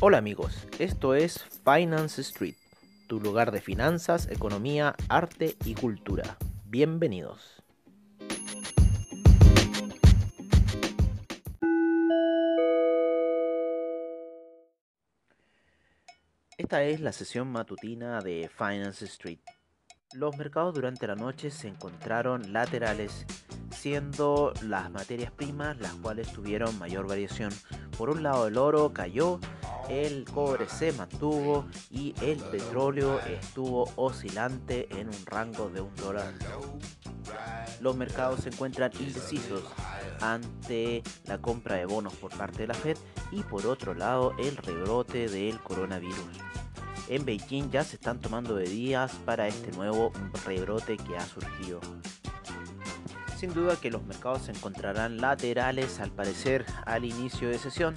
Hola amigos, esto es Finance Street, tu lugar de finanzas, economía, arte y cultura. Bienvenidos. Esta es la sesión matutina de Finance Street. Los mercados durante la noche se encontraron laterales, siendo las materias primas las cuales tuvieron mayor variación. Por un lado el oro cayó, el cobre se mantuvo y el petróleo estuvo oscilante en un rango de un dólar. Los mercados se encuentran indecisos ante la compra de bonos por parte de la Fed y por otro lado el rebrote del coronavirus en Beijing ya se están tomando medidas para este nuevo rebrote que ha surgido. Sin duda que los mercados se encontrarán laterales al parecer al inicio de sesión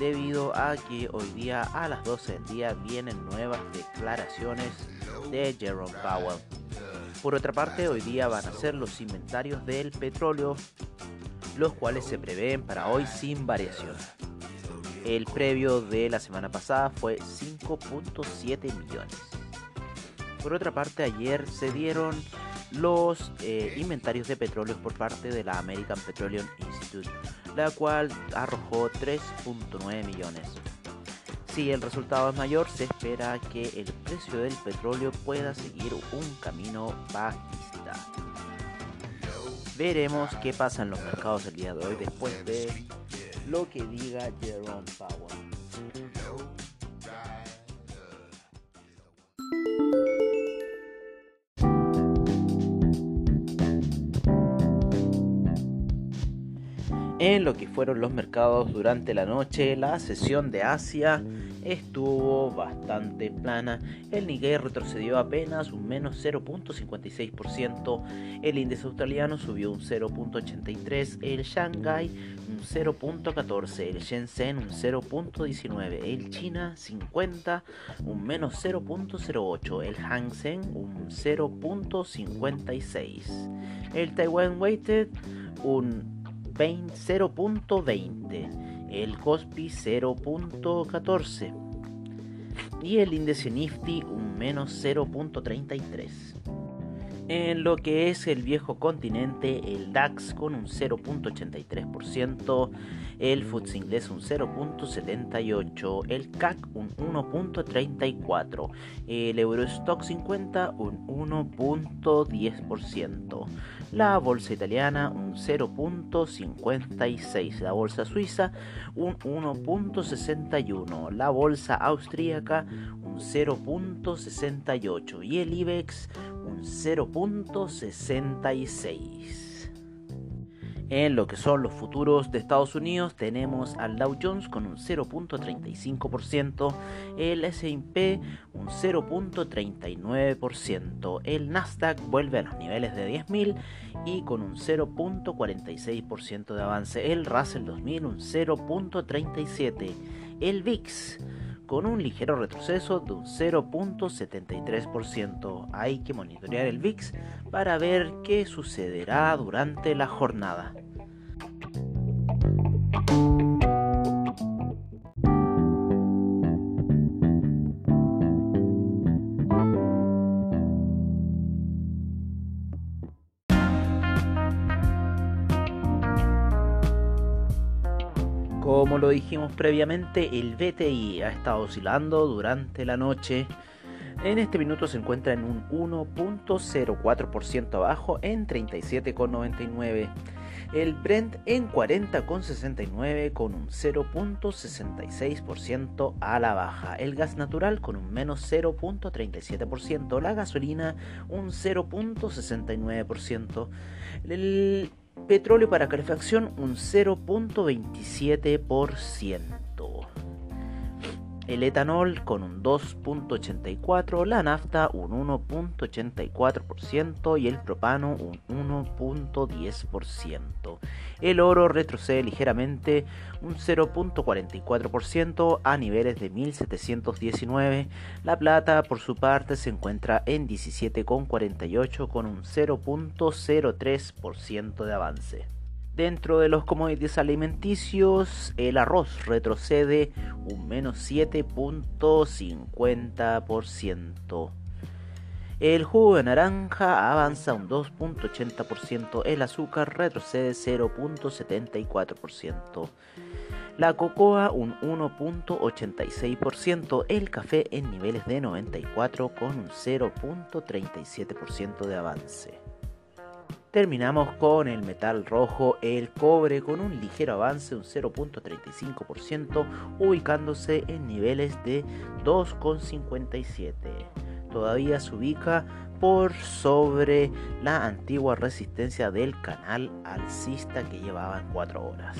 debido a que hoy día a las 12 del día vienen nuevas declaraciones de Jerome Powell. Por otra parte, hoy día van a ser los inventarios del petróleo, los cuales se prevén para hoy sin variación. El previo de la semana pasada fue 5.7 millones. Por otra parte, ayer se dieron los eh, inventarios de petróleo por parte de la American Petroleum Institute, la cual arrojó 3.9 millones. Si el resultado es mayor, se espera que el precio del petróleo pueda seguir un camino bajista. Veremos qué pasa en los mercados el día de hoy después de lo que diga Jerome Powell. En lo que fueron los mercados durante la noche, la sesión de Asia estuvo bastante plana. El Nikkei retrocedió apenas un menos 0.56%, el índice australiano subió un 0.83%, el Shanghai un 0.14%, el Shenzhen un 0.19%, el China 50 un menos 0.08%, el Hang Seng un 0.56%, el Taiwan Weighted un 0.20, el Cospi 0.14 y el índice Nifty un menos 0.33. En lo que es el viejo continente, el DAX con un 0.83%, el FTSE inglés un 0.78%, el CAC un 1.34%, el Eurostock 50 un 1.10%, la bolsa italiana un 0.56%, la bolsa suiza un 1.61%, la bolsa austríaca un 0.68% y el IBEX 0.66%. En lo que son los futuros de Estados Unidos tenemos al Dow Jones con un 0.35%, el S&P un 0.39%, el Nasdaq vuelve a los niveles de 10.000 y con un 0.46% de avance, el Russell 2000 un 0.37%, el VIX con un ligero retroceso de un 0.73%. Hay que monitorear el VIX para ver qué sucederá durante la jornada. Como lo dijimos previamente, el BTI ha estado oscilando durante la noche. En este minuto se encuentra en un 1.04% abajo en 37,99. El Brent en 40,69 con un 0.66% a la baja. El gas natural con un menos 0.37%. La gasolina un 0.69%. El Petróleo para calefacción un 0.27%. El etanol con un 2.84%, la nafta un 1.84% y el propano un 1.10%. El oro retrocede ligeramente un 0.44% a niveles de 1719. La plata por su parte se encuentra en 17.48 con un 0.03% de avance. Dentro de los commodities alimenticios, el arroz retrocede un menos 7.50%. El jugo de naranja avanza un 2.80%, el azúcar retrocede 0.74%, la cocoa un 1.86%, el café en niveles de 94 con un 0.37% de avance. Terminamos con el metal rojo, el cobre, con un ligero avance, un 0.35%, ubicándose en niveles de 2,57. Todavía se ubica por sobre la antigua resistencia del canal alcista que llevaba en 4 horas.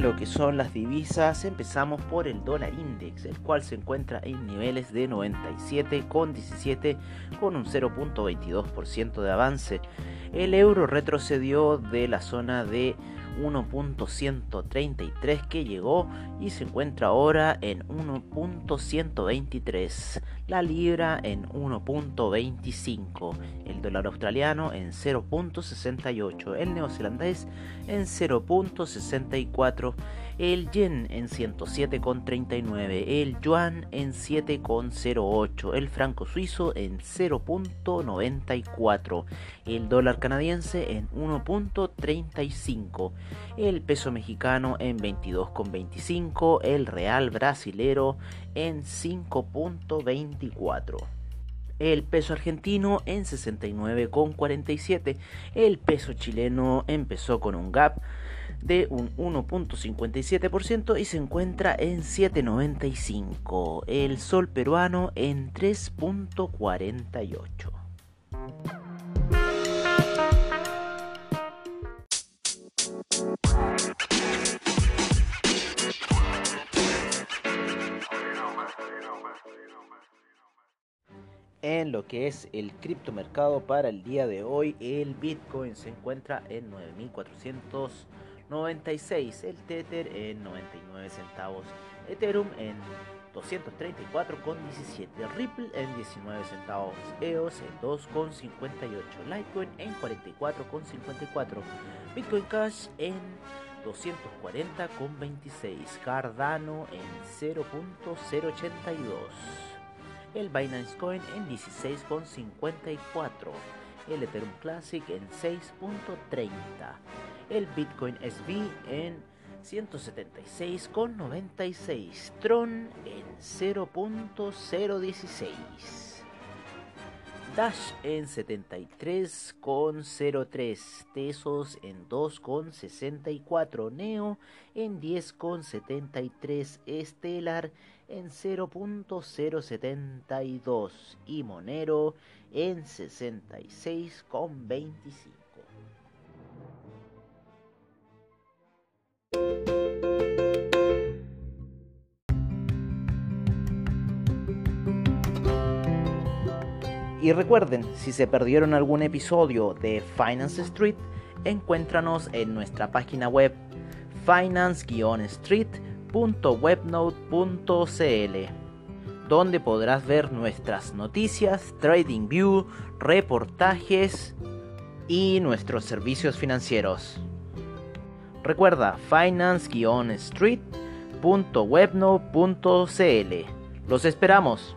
Lo que son las divisas, empezamos por el dólar index, el cual se encuentra en niveles de 97,17 con un 0.22% de avance. El euro retrocedió de la zona de 1.133 que llegó y se encuentra ahora en 1.123, la libra en 1.25, el dólar australiano en 0.68, el neozelandés en 0.64, el yen en 107,39, el yuan en 7,08, el franco suizo en 0.94, el dólar canadiense en 1.35, el peso mexicano en 22,25, el real brasilero en 5.24 el peso argentino en 69,47. El peso chileno empezó con un gap de un 1.57% y se encuentra en 7.95. El sol peruano en 3.48. En lo que es el criptomercado para el día de hoy, el Bitcoin se encuentra en 9.400 96, el Tether en 99 centavos, Ethereum en 234,17, Ripple en 19 centavos, EOS en 2,58, Litecoin en 44,54, Bitcoin Cash en 240,26, Cardano en 0.082, el Binance Coin en 16,54, el Ethereum Classic en 6.30 el Bitcoin SV en 176,96, Tron en 0.016, Dash en 73,03, Tesos en 2,64, Neo en 10,73, Stellar en 0.072 y Monero en 66,25. Y recuerden, si se perdieron algún episodio de Finance Street, encuéntranos en nuestra página web finance-street.webnode.cl, donde podrás ver nuestras noticias, trading view, reportajes y nuestros servicios financieros. Recuerda finance-street.webnode.cl. Los esperamos.